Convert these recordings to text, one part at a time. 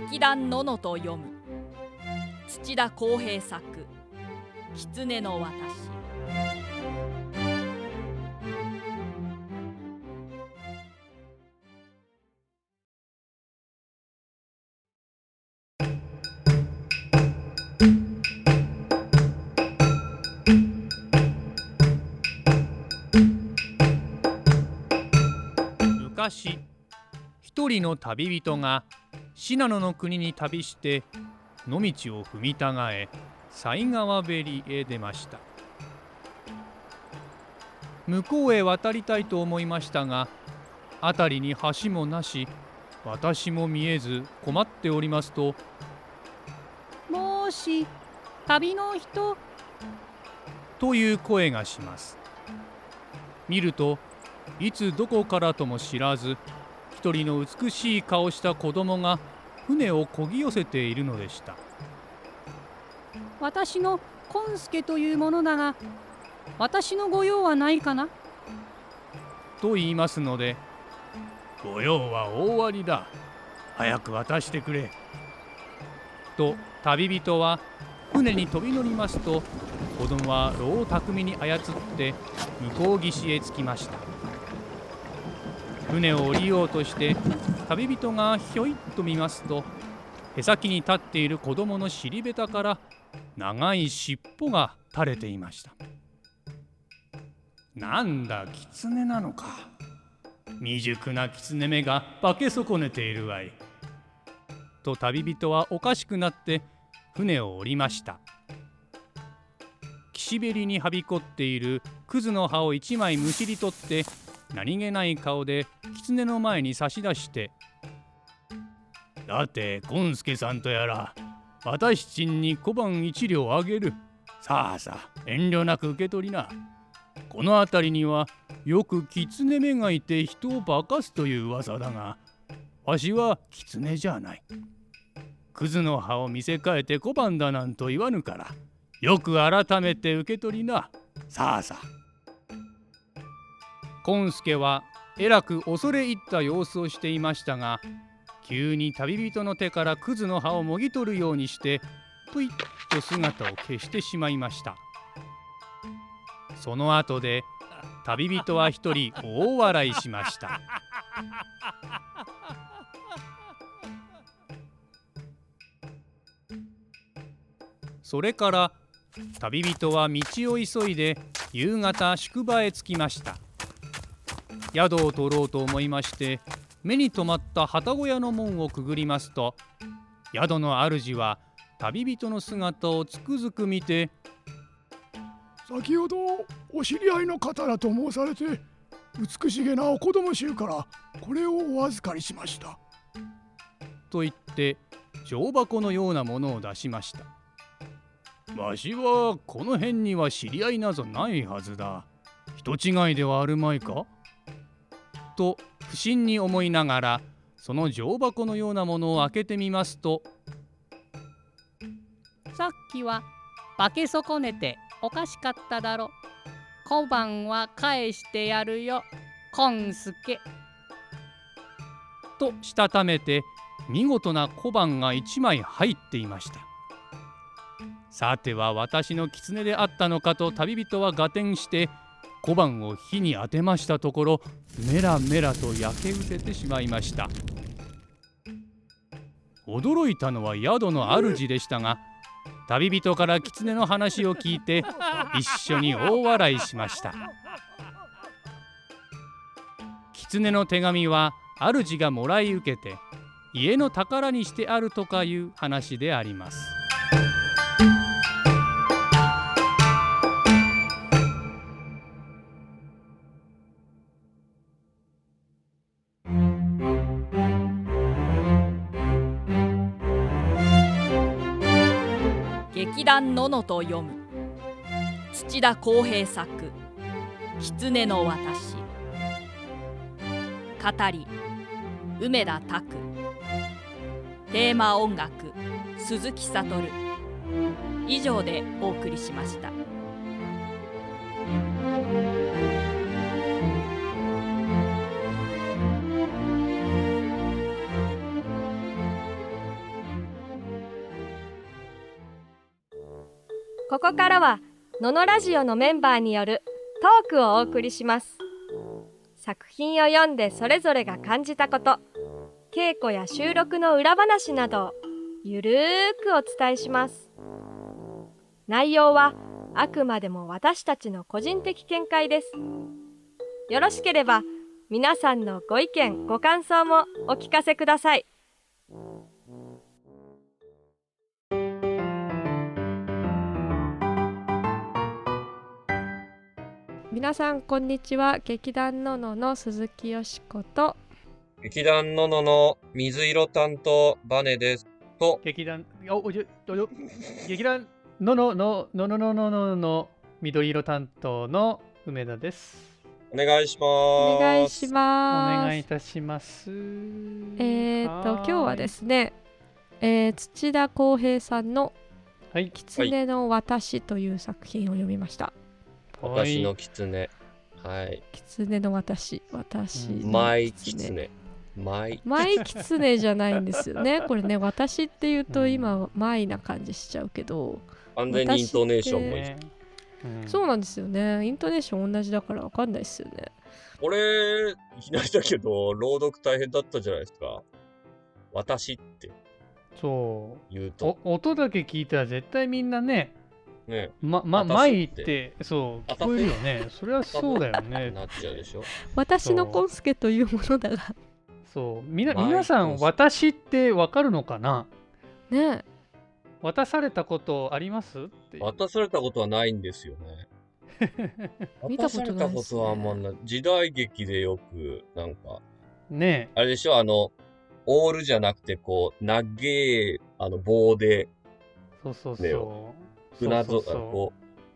劇団ののと読む。土田康平作狐の私。昔一人の旅人が信濃の国に旅して野道を踏みたがえ犀川べりへ出ました。向こうへ渡りたいと思いましたが辺りに橋もなし私も見えず困っておりますともし旅の人？という声がします。見るといつどこからとも知らず一人の美しい顔した子供が船をこぎ寄せているのでした。私のコンスケというものだが私の御用はないかな？と言いますので御用は大ありだ。早く渡してくれ。と旅人は船に飛び乗りますと子供は牢を巧みに操って向こう岸へ着きました船を降りようとして旅人がひょいっと見ますとへさきに立っている子供の尻べたから長い尻尾が垂れていました。なんだ狐なのか。未熟な狐目が化け損ねているわい。と旅人はおかしくなって船を降りました。岸べりにはびこっている葛の葉を一枚むしり取って何気ない顔で狐の前に差し出して「だって権助さんとやら私ちんに小判一両あげる。さあさあ遠慮なく受け取りな。この辺りにはよく狐目がいて人を化かすという噂だがわしは狐じゃない。葛の葉を見せかえて小判だなんと言わぬからよく改めて受け取りな。さあさあ権助はえらく恐れ入った様子をしていましたが急に旅人の手からクズの葉をもぎ取るようにしてぷいっと姿を消してしまいました。その後で旅人は一人大笑いしました。それから旅人は道を急いで夕方宿場へ着きました。宿を取ろうと思いまして目に留まった旗小屋の門をくぐりますと宿の主は旅人の姿をつくづく見て先ほどお知り合いの方だと申されて美しげなお子供衆からこれをお預かりしました。と言って乗箱のようなものを出しました。わしはこの辺には知り合いなぞないはずだ。人違いではあるまいか？と不審に思いながらその乗箱のようなものを開けてみますとさっきは化け損ねておかしかっただろ。小判は返してやるよ。コンスケ。としたためて見事な小判が1枚入っていました。さては私の狐であったのかと旅人は合点して小判を火に当てましたところメラメラと焼け失せてしまいました。驚いたのは宿の主でしたが旅人から狐の話を聞いて一緒に大笑いしました。狐の手紙は主がもらい受けて家の宝にしてあるとかいう話であります。ののと読む。土田康平作狐の私。語り梅田拓。テーマ音楽鈴木悟。以上でお送りしました。ここからはののラジオのメンバーによるトークをお送りします。作品を読んでそれぞれが感じたこと稽古や収録の裏話などをゆるーくお伝えします。内容はあくまでも私たちの個人的見解です。よろしければ皆さんのご意見ご感想もお聞かせください。皆さんこんにちは劇団ののの鈴木よしこと劇団ののの水色担当バネです。と、劇団、お、おじょ、おじょ、劇団ののののののののの緑色担当の梅田です。お願いします。お願いしおます願いいたします。えー、と今日はですね、えー土田康平さんのはい「狐の私」という作品を読みました。私の狐。はい。狐の私、私のマイ狐。マイ。マイ狐じゃないんですよね。これね、私って言うと今、マイな感じしちゃうけど、完全にイントネーションもいい。ねうんそうなんですよね。イントネーション同じだからわかんないですよね。俺、いきなりだけど、朗読大変だったじゃないですか。私ってそう。言うと。お音だけ聞いたら絶対みんなね、ね。ま、ま、私前ってって、そう、私聞こえるよね。それはそうだよね。なっちゃうでしょ。私のコンスケというものだが、そう。みな、皆さん、私ってわかるのかな？ね渡されたことあります？って。渡されたことはないんですよね。見たことないですね渡されたことはあんまない。時代劇でよく、なんか、ねあれでしょ？あの、オールじゃなくて、こう、長え、あの、棒で、そうそうそう。ね船底、そうそうそうこ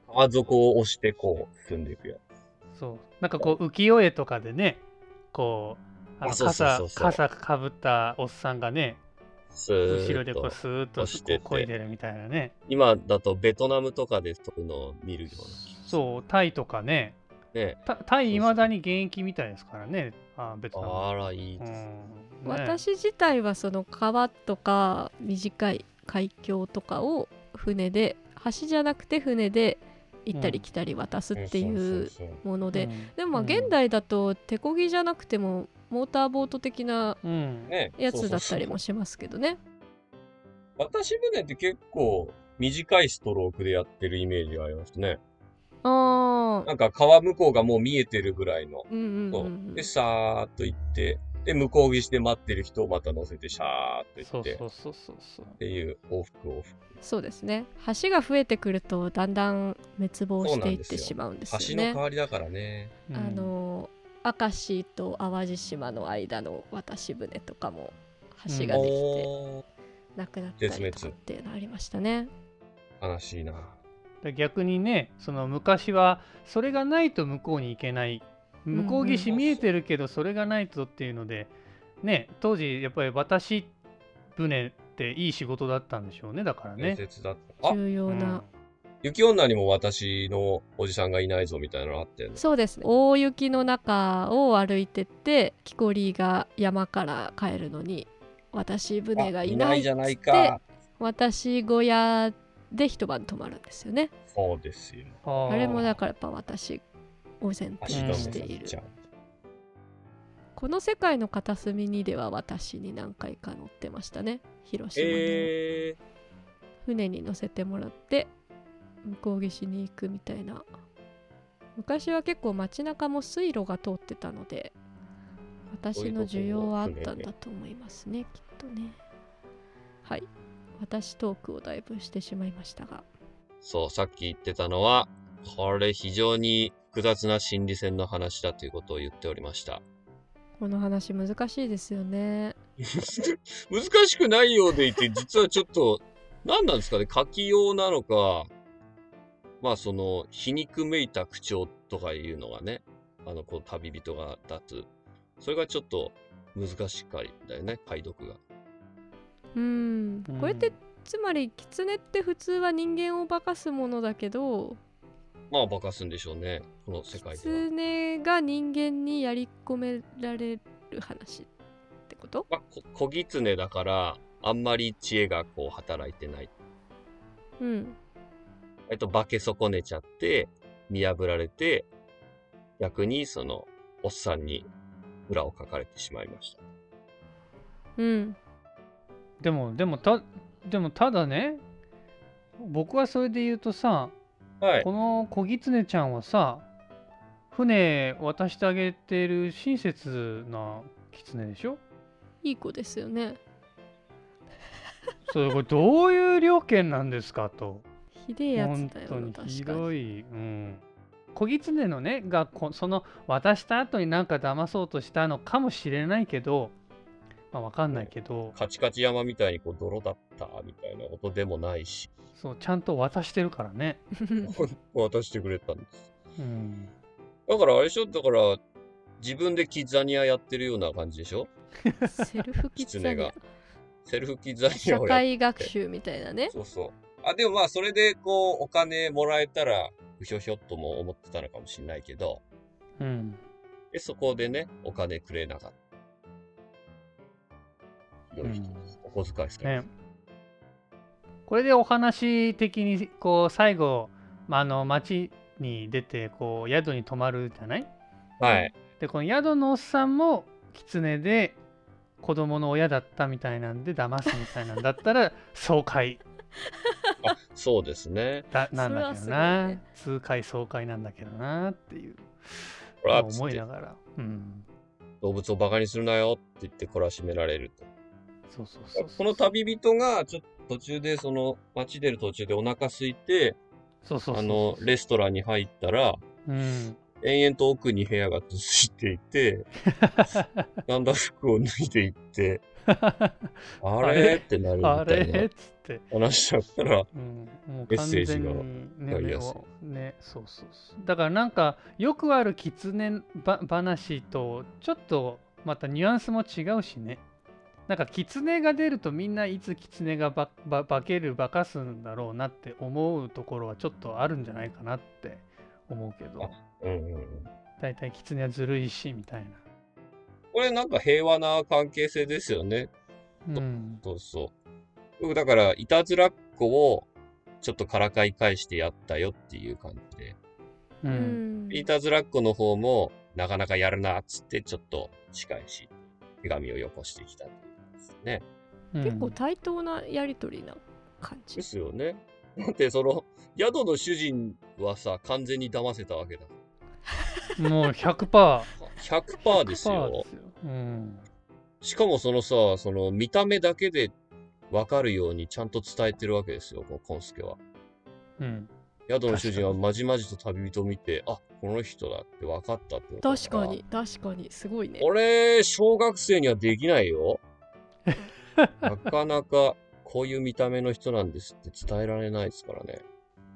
う、川底を押して、こう、進んでいくやそう。なんかこう、浮世絵とかでね、こう、あ傘傘かぶったおっさんがね、後ろでこうスーッと押しててこう漕いでるみたいなね。今だとベトナムとかでそういうのを見るような。そう、タイとかね。ね。タタイいまだに現役みたいですからね。あ別なあら、いいです。うんね私自体はその川とか短い海峡とかを船で橋じゃなくて船で行ったり来たり渡すっていうもので、うん。でも現代だと手漕ぎじゃなくてもモーターボート的な。やつだったりもしますけどね。渡し船って結構短いストロークでやってるイメージがありますね。ああ、なんか川向こうがもう見えてるぐらいの。うんうんそううん。で、さーっと行って、で、向こう岸で待ってる人をまた乗せて、シャーっと行って、そうそうそうそう。っていう往復往復。そうですね。橋が増えてくるとだんだん滅亡していってしまうんです橋のよね。代わりだからね。うんあの明石と淡路島の間の渡し船とかも橋ができておなくなったりとかっていうのありましたね。ー、悲しいな。で逆にねその昔はそれがないと向こうに行けない向こう岸見えてるけどそれがないとっていうのでね当時やっぱり私船っていい仕事だったんでしょうねだからね伝。説だった。あ、重要な、雪女にも私のおじさんがいないぞみたいなのあって。そうですね大雪の中を歩いてって木こりが山から帰るのに私船がいないっつじゃないってか。私小屋で一晩泊まるんですよね。そうですよ。あれもだからやっぱ私を前提に足止めしている。この世界の片隅にでは私に何回か乗ってましたね。広島のえ船に乗せてもらって向こう岸に行くみたいな。昔は結構街中も水路が通ってたので私の需要はあったんだと思いますねきっとね。はい。私トークをだいぶしてしまいましたが。ー、そう、さっき言ってたのは、これ非常に複雑な心理戦の話だということを言っておりました。この話難しいですよね 難しくないようでいて、実はちょっと、何なんですかね、書きようなのか、まあその、皮肉めいた口調とかいうのがね、あの、こう旅人が立つ。それがちょっと難しかりだよね、解読が。うんこれってつまり狐って普通は人間を化かすものだけどまあ、化かすんでしょうね、この世界では。狐が人間にやり込められる話ってことまあ、こ小狐だから、あんまり知恵がこう働いてない。うんえっと、化け損ねちゃって、見破られて、逆にその、おっさんに裏をかかれてしまいました。うんでもでもたでもただね僕はそれで言うとさはい。この小狐ちゃんはさ船渡してあげてる親切な狐でしょ？いい子ですよね。それこれどういう料件なんですかと。ひでえや本つだよ当にひな確かに。どい、うん、小狐のねがこその渡した後になんか騙そうとしたのかもしれないけどまあわかんないけど。カチカチ山みたいにこう泥だったみたいなことでもないし、そうちゃんと渡してるからね、渡してくれたんです。うん、だからあれでしょ？だから、自分でキッザニアやってるような感じでしょ？セルフキッザニが。セルフキッザニ社アをやっ会学習みたいなね。そうそう。あ、でもまあ、それでこう、お金もらえたら、うひょひょっとも思ってたのかもしれないけど、うん、で、そこでね、お金くれなかった。ひどい人です。お小遣いされねこれでお話的にこう最後、まあ、あの町に出てこう宿に泊まるじゃない？はい。でこの宿のおっさんも狐で子供の親だったみたいなんで騙すみたいなんだったら 爽快あ、そうですね。だなんだけどな、ね痛快爽快なんだけどなっていうほら、思いながら、うん、動物をバカにするなよって言って懲らしめられると。そうそうそうこの旅人が、ちょっと途中で、その、街出る途中でお腹空いて、そうそうあの、レストランに入ったら、うん、延々と奥に部屋が続いていて、だんだん服を脱いでいって、あ あれ？れってなるみあたいなれ？っつって。話だったら、うん、もうメッ完セージが全にねわかりやすい。ねそうそうそう。だからなんかよくある狐ば話とちょっとまたニュアンスも違うしねなんか狐が出るとみんないつ狐がばば化ける化かすんだろうなって思うところはちょっとあるんじゃないかなって思うけどうんうんうん。だいたい狐はずるいしみたいこれなんか平和な関係性ですよね。なうんそうそう。僕だから、いたずらっ子をちょっとからかい返してやったよっていう感じで。ううんんいたずらっ子の方も、なかなかやるなっつってちょっと近いし、手紙をよこしてきたっていうですね。うん結構対等なやりとりな感じですよね。だってその、宿の主人はさ、完全に騙せたわけだ。もう100% 100% です100%よで。すよ、うん、しかもそのさ、その見た目だけでわかるようにちゃんと伝えてるわけですよ、このコンスケは。うん宿の主人はまじまじと旅人を見て、あ、この人だって分かったってことだ確かに。確かにすごいね俺、小学生にはできないよ。なかなかこういう見た目の人なんですって伝えられないですからね。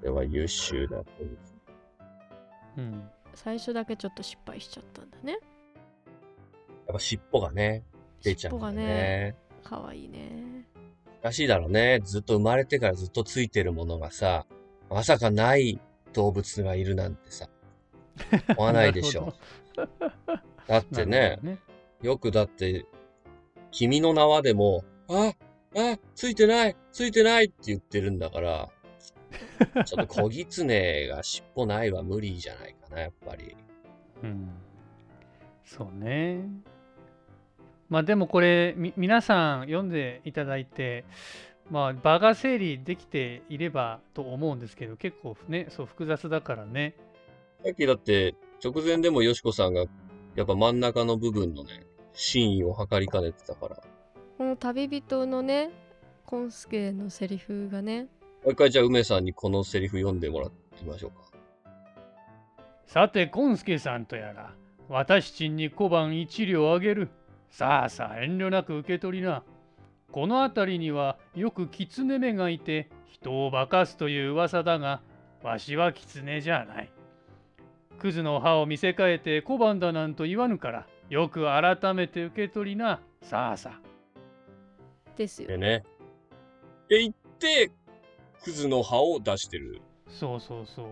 では優秀だという。うん最初だけちょっと失敗しちゃったんだねやっぱ尻尾がね、出ちゃうんだ尻尾がね。ねかわいいねらしいだろうね。ずっと生まれてからずっとついてるものがさ、まさかない動物がいるなんてさ、思わないでしょ。だってね ねよくだって、君の名はでも、あ、あ、ついてない、ついてないって言ってるんだから、ちょっと小狐が尻尾ないは無理じゃないかな、やっぱり。うん、そうね。まあでもこれみ皆さん読んでいただいてまあ場が整理できていればと思うんですけど結構ねそう複雑だからね。さっきだって、直前でもよしこさんが、やっぱ真ん中の部分のね、真意を測りかねてたから、この旅人のねコンスケのセリフがねもう一回じゃあ梅さんにこのセリフ読んでもらってみましょうか。さて、ゴンスケさんとやら、私ちんに小判一両あげる。さあさあ、遠慮なく受け取りな。この辺りにはよく狐目がいて、人を化かすという噂だが、わしは狐じゃない。クズの歯を見せかえて小判だなんと言わぬから、よく改めて受け取りな。さあさあ。ですよでね。って言って、クズの葉を出してる。そうそうそう。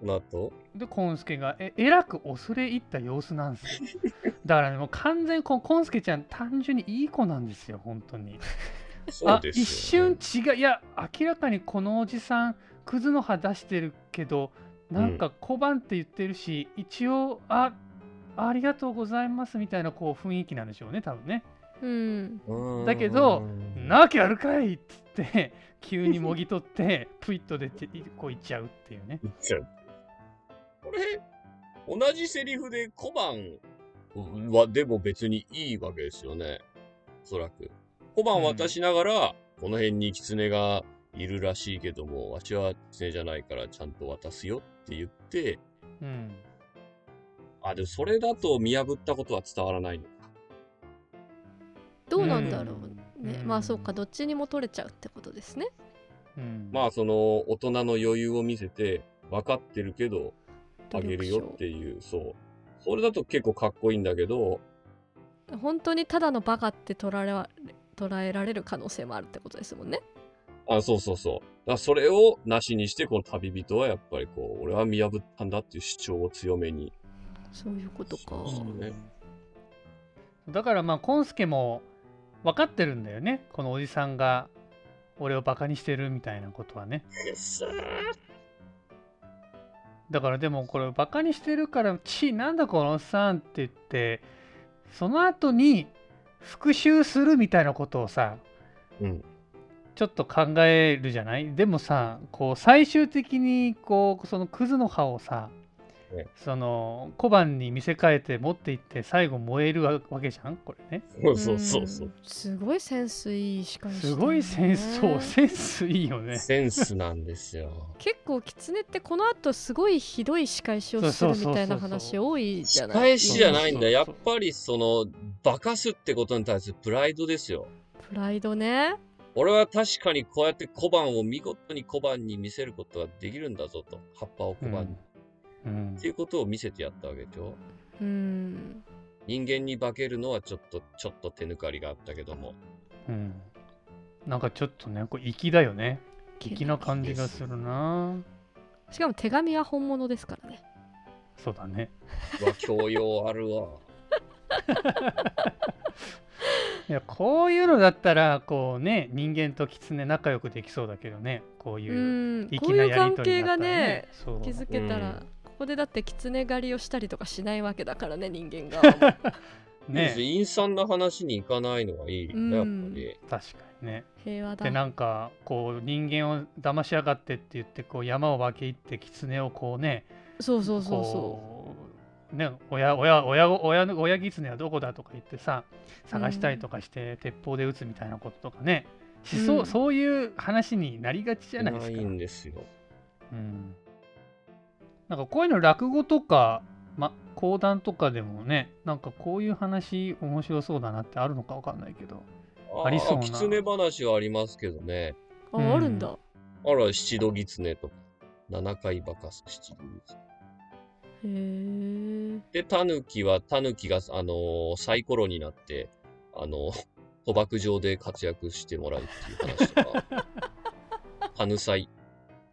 この後？で、コンスケがええらく恐れ入った様子なんですよ。だからね、もう完全にこコンスケちゃん単純にいい子なんですよ、本当に。そうあですよ、ね。一瞬違ういや明らかにこのおじさんクズの葉出してるけどなんか小判って言ってるし、一応あありがとうございますみたいなこう雰囲気なんでしょうね多分ねうんだけどなわけあるかいっつって 急にもぎ取ってプイッと出てこういっちゃうっていうね言っちゃう。これ、同じセリフで小判はでも別にいいわけですよね。おそらく。小判渡しながら、この辺に狐がいるらしいけども、わしは狐じゃないからちゃんと渡すよって言って、うんあ、でもそれだと見破ったことは伝わらないのか。どうなんだろうね、うんまあそうかどっちにも取れちゃうってことですねうんまあその大人の余裕を見せて、分かってるけど、あげるよっていう、そう。それだと結構かっこいいんだけど、本当にただのバカって捉えられ捉えられる可能性もあるってことですもんねあ、そうそうそう。だからそれをなしにして、この旅人はやっぱりこう、俺は見破ったんだっていう主張を強めに。そういうことか。そうね。だからまあコンスケも分かってるんだよね。このおじさんが俺をバカにしてるみたいなことはね。だからでもこれバカにしてるから「ちなんだこのおっさん」って言ってその後に復讐するみたいなことをさうん。ちょっと考えるじゃない？でもさこう最終的にこうそのクズの葉をさねその小判に見せかえて持っていって最後燃えるわけじゃん？これねそうそうそうそう。んすごいセンスいい仕返しだよねすごいセンスそうセンスいいよねセンスなんですよ。結構キツネってこの後すごいひどい仕返しをするみたいな話多いじゃない？仕返しじゃないんだ。やっぱりその、化かすってことに対するプライドですよ。プライドね俺は確かにこうやって小判を見事に小判に見せることができるんだぞと。葉っぱを小判に。うんっていうことを見せてやったわけでしょ？うん。人間に化けるのはちょっと、ちょっと手抜かりがあったけども。うん。なんかちょっとねこう粋だよね。粋な感じがするな。しかも手紙は本物ですからね。そうだね。うわ、教養あるわ。いやこういうのだったらこうね人間と狐仲良くできそうだけどね。こうういうんこういう粋なやり関係がとりだったらね。ねそう。気づけたら、うんここでだって狐狩りをしたりとかしないわけだからね人間側も。ね、ね陰惨な話に行かないのがいいよね、やっうんぱり。確かにね。平和だ。でなんかこう人間を騙しやがってって言ってこう山を分け入って狐をこうねそうそうそうそこうね親親親親の親狐はどこだとか言ってさ探したりとかして鉄砲で撃つみたいなこととかね。しそう、うん。そういう話になりがちじゃないですか。ないんですよ。うん、なんかこういうの落語とか、ま、講談とかでもねなんかこういう話面白そうだなってあるのかわかんないけどありそうな狐話はありますけどね。うあ、うんあるんだあら、七度狐とか。七回化かす七度狐。へえで、狸は、狸が、あのーサイコロになって、あのー 賭博場で活躍してもらうっていう話とか。関西。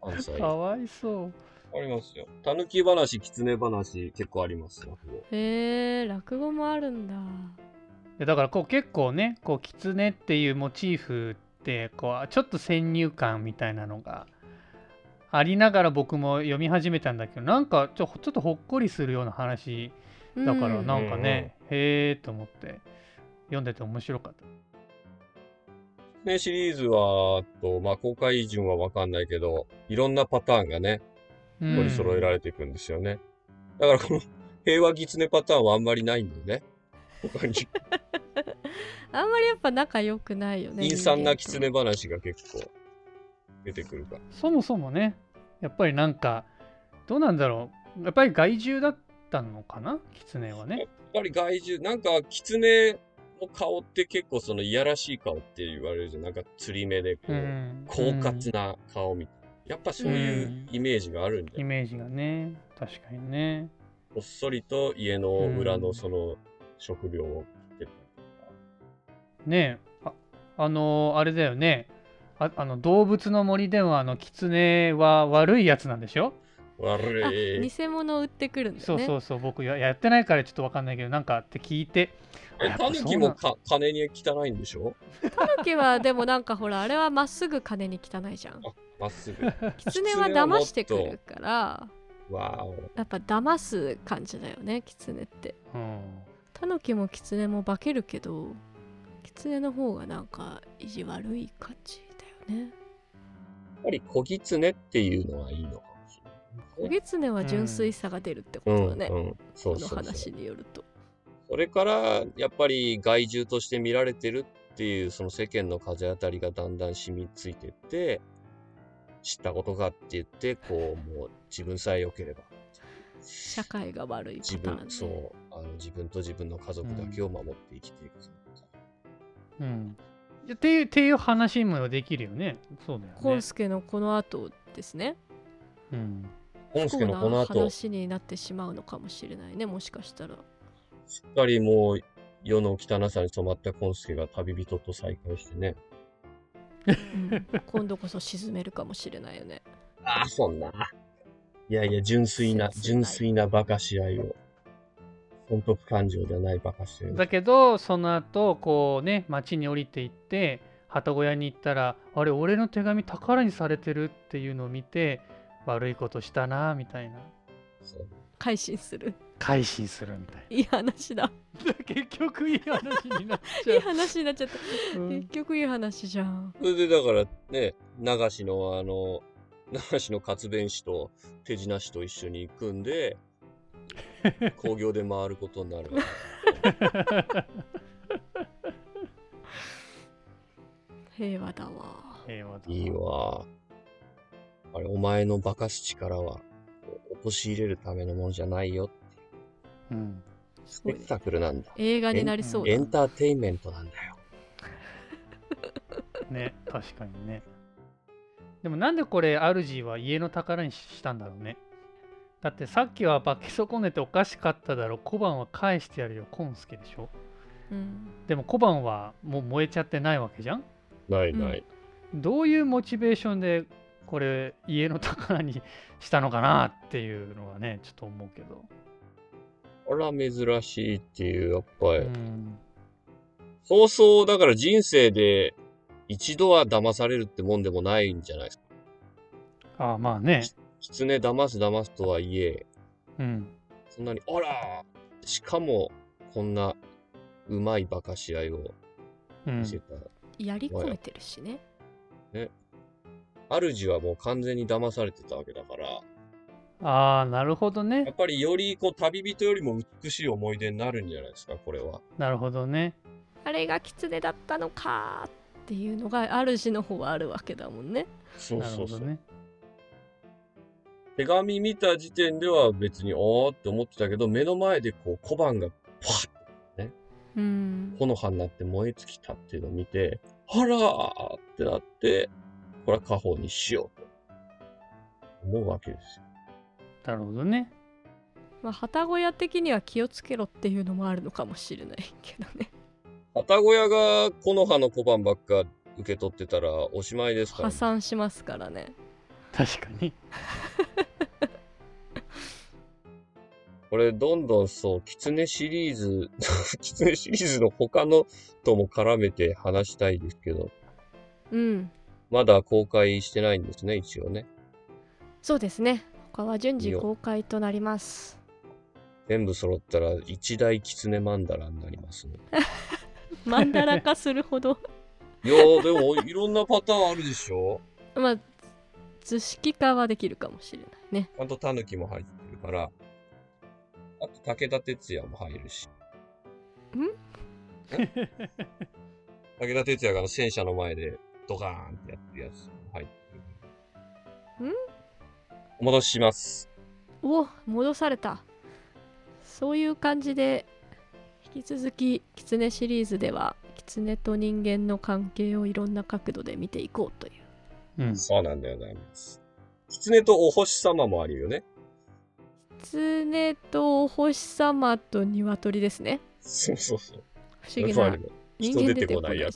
関西。あかわいそう。りますよ。狸話、狐話、結構ありますよ。へえ落語もあるんだだからこう結構ねこう狐っていうモチーフってこうちょっと先入観みたいなのがありながら僕も読み始めたんだけどなんかちょちょっとほっこりするような話だからうんなんかね、へえと思って読んでて面白かった。ね、シリーズは、と、まあ、公開順はわかんないけど、いろんなパターンがね、うん取り揃えられていくんですよね。だからこの平和狐パターンはあんまりないんだよね。他に。あんまりやっぱ仲良くないよね陰惨な狐話が結構出てくるから。そもそもねやっぱりなんかどうなんだろうやっぱり害獣だったのかな？狐はね。やっぱり害獣、なんか狐の顔って結構そのいやらしい顔って言われるじゃん。なんか釣り目でこう、うん狡猾な顔みたいな。やっぱそういうイメージがあるんだよ。イメージがね。確かにね。こっそりと家の裏のその食料を食ってたりとか。ねえ。ああのあれだよね。ああの動物の森ではあの狐は悪いやつなんでしょ？悪あい。偽物売ってくるんだよね。そうそうそう。僕ややってないからちょっとわかんないけどなんかって聞いて。あえ、やっぱタヌキもか金に汚いんでしょ？タヌキはでもなんかほらあれはまっすぐ金に汚いじゃんまっすぐ。狐は騙してくるから。わお。やっぱ騙す感じだよね狐って。うん。タヌキも狐も化けるけど狐の方がなんか意地悪い感じだよね。やっぱり小狐っていうのはいいのかもしれ小ない、ね。狐は純粋さが出るってことだね、うんうん、そうこのそうそう話によると。それから、やっぱり害獣として見られてるっていう、その世間の風当たりがだんだん染みついてって、知ったことかって言って、こう、もう自分さえ良ければ。社会が悪いパ自分、そう、あの自分と自分の家族だけを守って生きていく。うん。いやっていうっていう話もできるよね。そうだよね。コンスケのこの後ですね。うん。本助のこの後、話になってしまうのかもしれないねもしかしたら。しっかりもう世の汚さに染まったコンスケが旅人と再会してね。うん今度こそ沈めるかもしれないよねああ、そんな。いやいや、純粋な、純粋な馬鹿し合いを。損得感情ではない馬鹿し合いを。だけどその後こうね町に降りていって旗小屋に行ったらあれ俺の手紙宝にされてるっていうのを見て悪いことしたなみたいなそう改心する改心するみたいいい話だ。な 結局いい話になっちいいゃう、話になっちゃった。うん。結局いい話じゃん。それでだからね、流しのあの、流しの活弁士と手品師と一緒に組んで、工業で回ることになる。わ 平和だわ。平和だけ。いいわ。あれ、お前の化かす力は、陥れるためのものじゃないよ。うん。スペクタクルなんだ。映画になりそうだ。エンターテインメントなんだよ。ね確かにね。でもなんでこれ主は家の宝にしたんだろうね。だってさっきは化け損ねておかしかっただろ小判は返してやるよ。コンスケでしょ。うん。でも小判はもう燃えちゃってないわけじゃん。ないない。どういうモチベーションでこれ家の宝にしたのかなっていうのはねちょっと思うけど、あら、珍しいっていう、やっぱり。うん、そうそう、だから人生で一度は騙されるってもんでもないんじゃないですか。ああまあね。狐騙す騙すとはいえ、うんそんなに、あらしかも、こんな、うまい馬鹿し合いをうん。見せた。やり込めてるしね。主はもう完全に騙されてたわけだから、ああなるほどやねっぱりより、こう、旅人よりも美しい思い出になるんじゃないですか、これは。なるほどねあれが狐だったのかっていうのが主の方はあるわけだもんねそうそうそう。ね手紙見た時点では別に、おーって思ってたけど、目の前でこう、小判がパッうん木の葉になって燃え尽きたっていうのを見て、あらーってなって、これは家宝にしようと思うわけですよ。なるほどね。まあ旗小屋的には気をつけろっていうのもあるのかもしれないけどね。旗小屋が木の葉の小判ばっか受け取ってたらおしまいですから破、産しますからね。確かに。これどんどんそう、狐シリーズ、狐シリーズの他のとも絡めて話したいですけど、うん。まだ公開してないんですね、一応ね。そうですね他は順次公開となります。全部揃ったら一大狐マンダラになりますね。マンダラ化するほど。いやー、でもいろんなパターンあるでしょ。まあ図式化はできるかもしれないね。ちゃんとタヌキも入ってるから、あと武田鉄矢も入るし。ん？武田鉄矢が戦車の前でドカーンってやってるやつも入ってる。ん？お戻しします。お戻されたそういう感じで引き続き「キツネ」シリーズではキツネと人間の関係をいろんな角度で見ていこうといううんそうなんでございます。狐とお星様もあるよね。キツネとお星様と鶏ですねそうそうそう。不思議な人間出てこないじゃん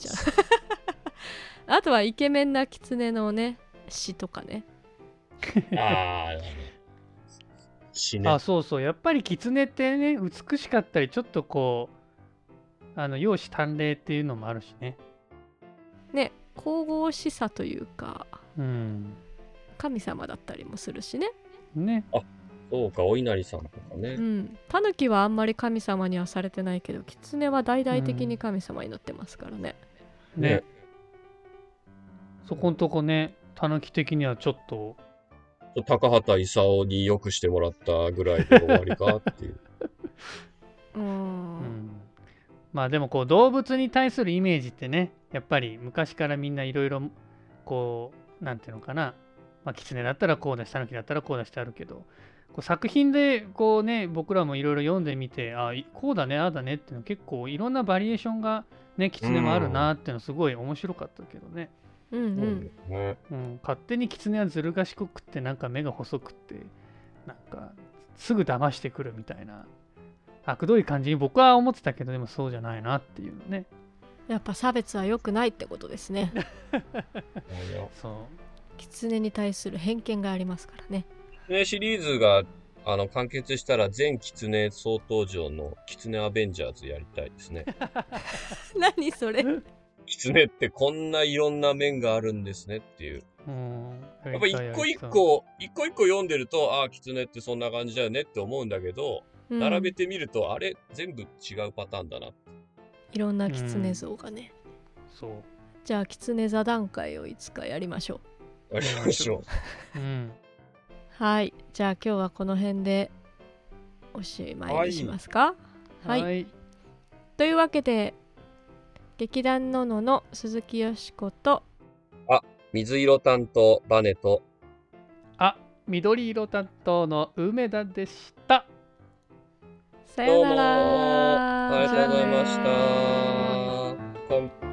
あとはイケメンなキツネのね詩とかねああ、死ね。あ。そうそう。やっぱり狐ってね美しかったりちょっとこうあの容姿端麗っていうのもあるしね。ね神々しさというかうん。神様だったりもするしね。ね。そうか、お稲荷さんとかうね。ん。タヌキはあんまり神様にはされてないけどキツネは大々的に神様になってますからね、ね。ね。そこんとこねたぬき的にはちょっと高畑勲によくしてもらったぐらいで終わりかっていう。うん。うん。まあでもこう動物に対するイメージってねやっぱり昔からみんないろいろこうなんていうのかな。まあ狐だったらこうだしタヌキだったらこうだしてあるけどこう作品でこうね僕らもいろいろ読んでみてあいこうだねああだねっていうの結構いろんなバリエーションがね狐もあるなっていうのすごい面白かったけどね、うんうんね。うん、勝手に狐はずる賢くってなんか目が細くってなんかすぐ騙してくるみたいな。悪どい感じに僕は思ってたけどでもそうじゃないなっていうのね。やっぱ差別は良くないってことですね。そう。キツネに対する偏見がありますからね。ね、シリーズがあの完結したら全狐総登場の狐アベンジャーズやりたいですね。何それ狐ってこんないろんな面があるんですねっていう。うん。やっぱ一個一個、一個一個読んでると、ああ、狐ってそんな感じだよねって思うんだけど、うん。並べてみると、あれ、全部違うパターンだな。いろんなキツネ像がね、そう。じゃあキツネ座談会をいつかやりましょう。やりましょう。うん。はい。じゃあ今日はこの辺でおしまいにしますか？はい、はい。というわけで劇団ののの鈴木よしこと。水色担当、バネと、あ緑色担当の梅田でした。さようなどうもらありがとうございました。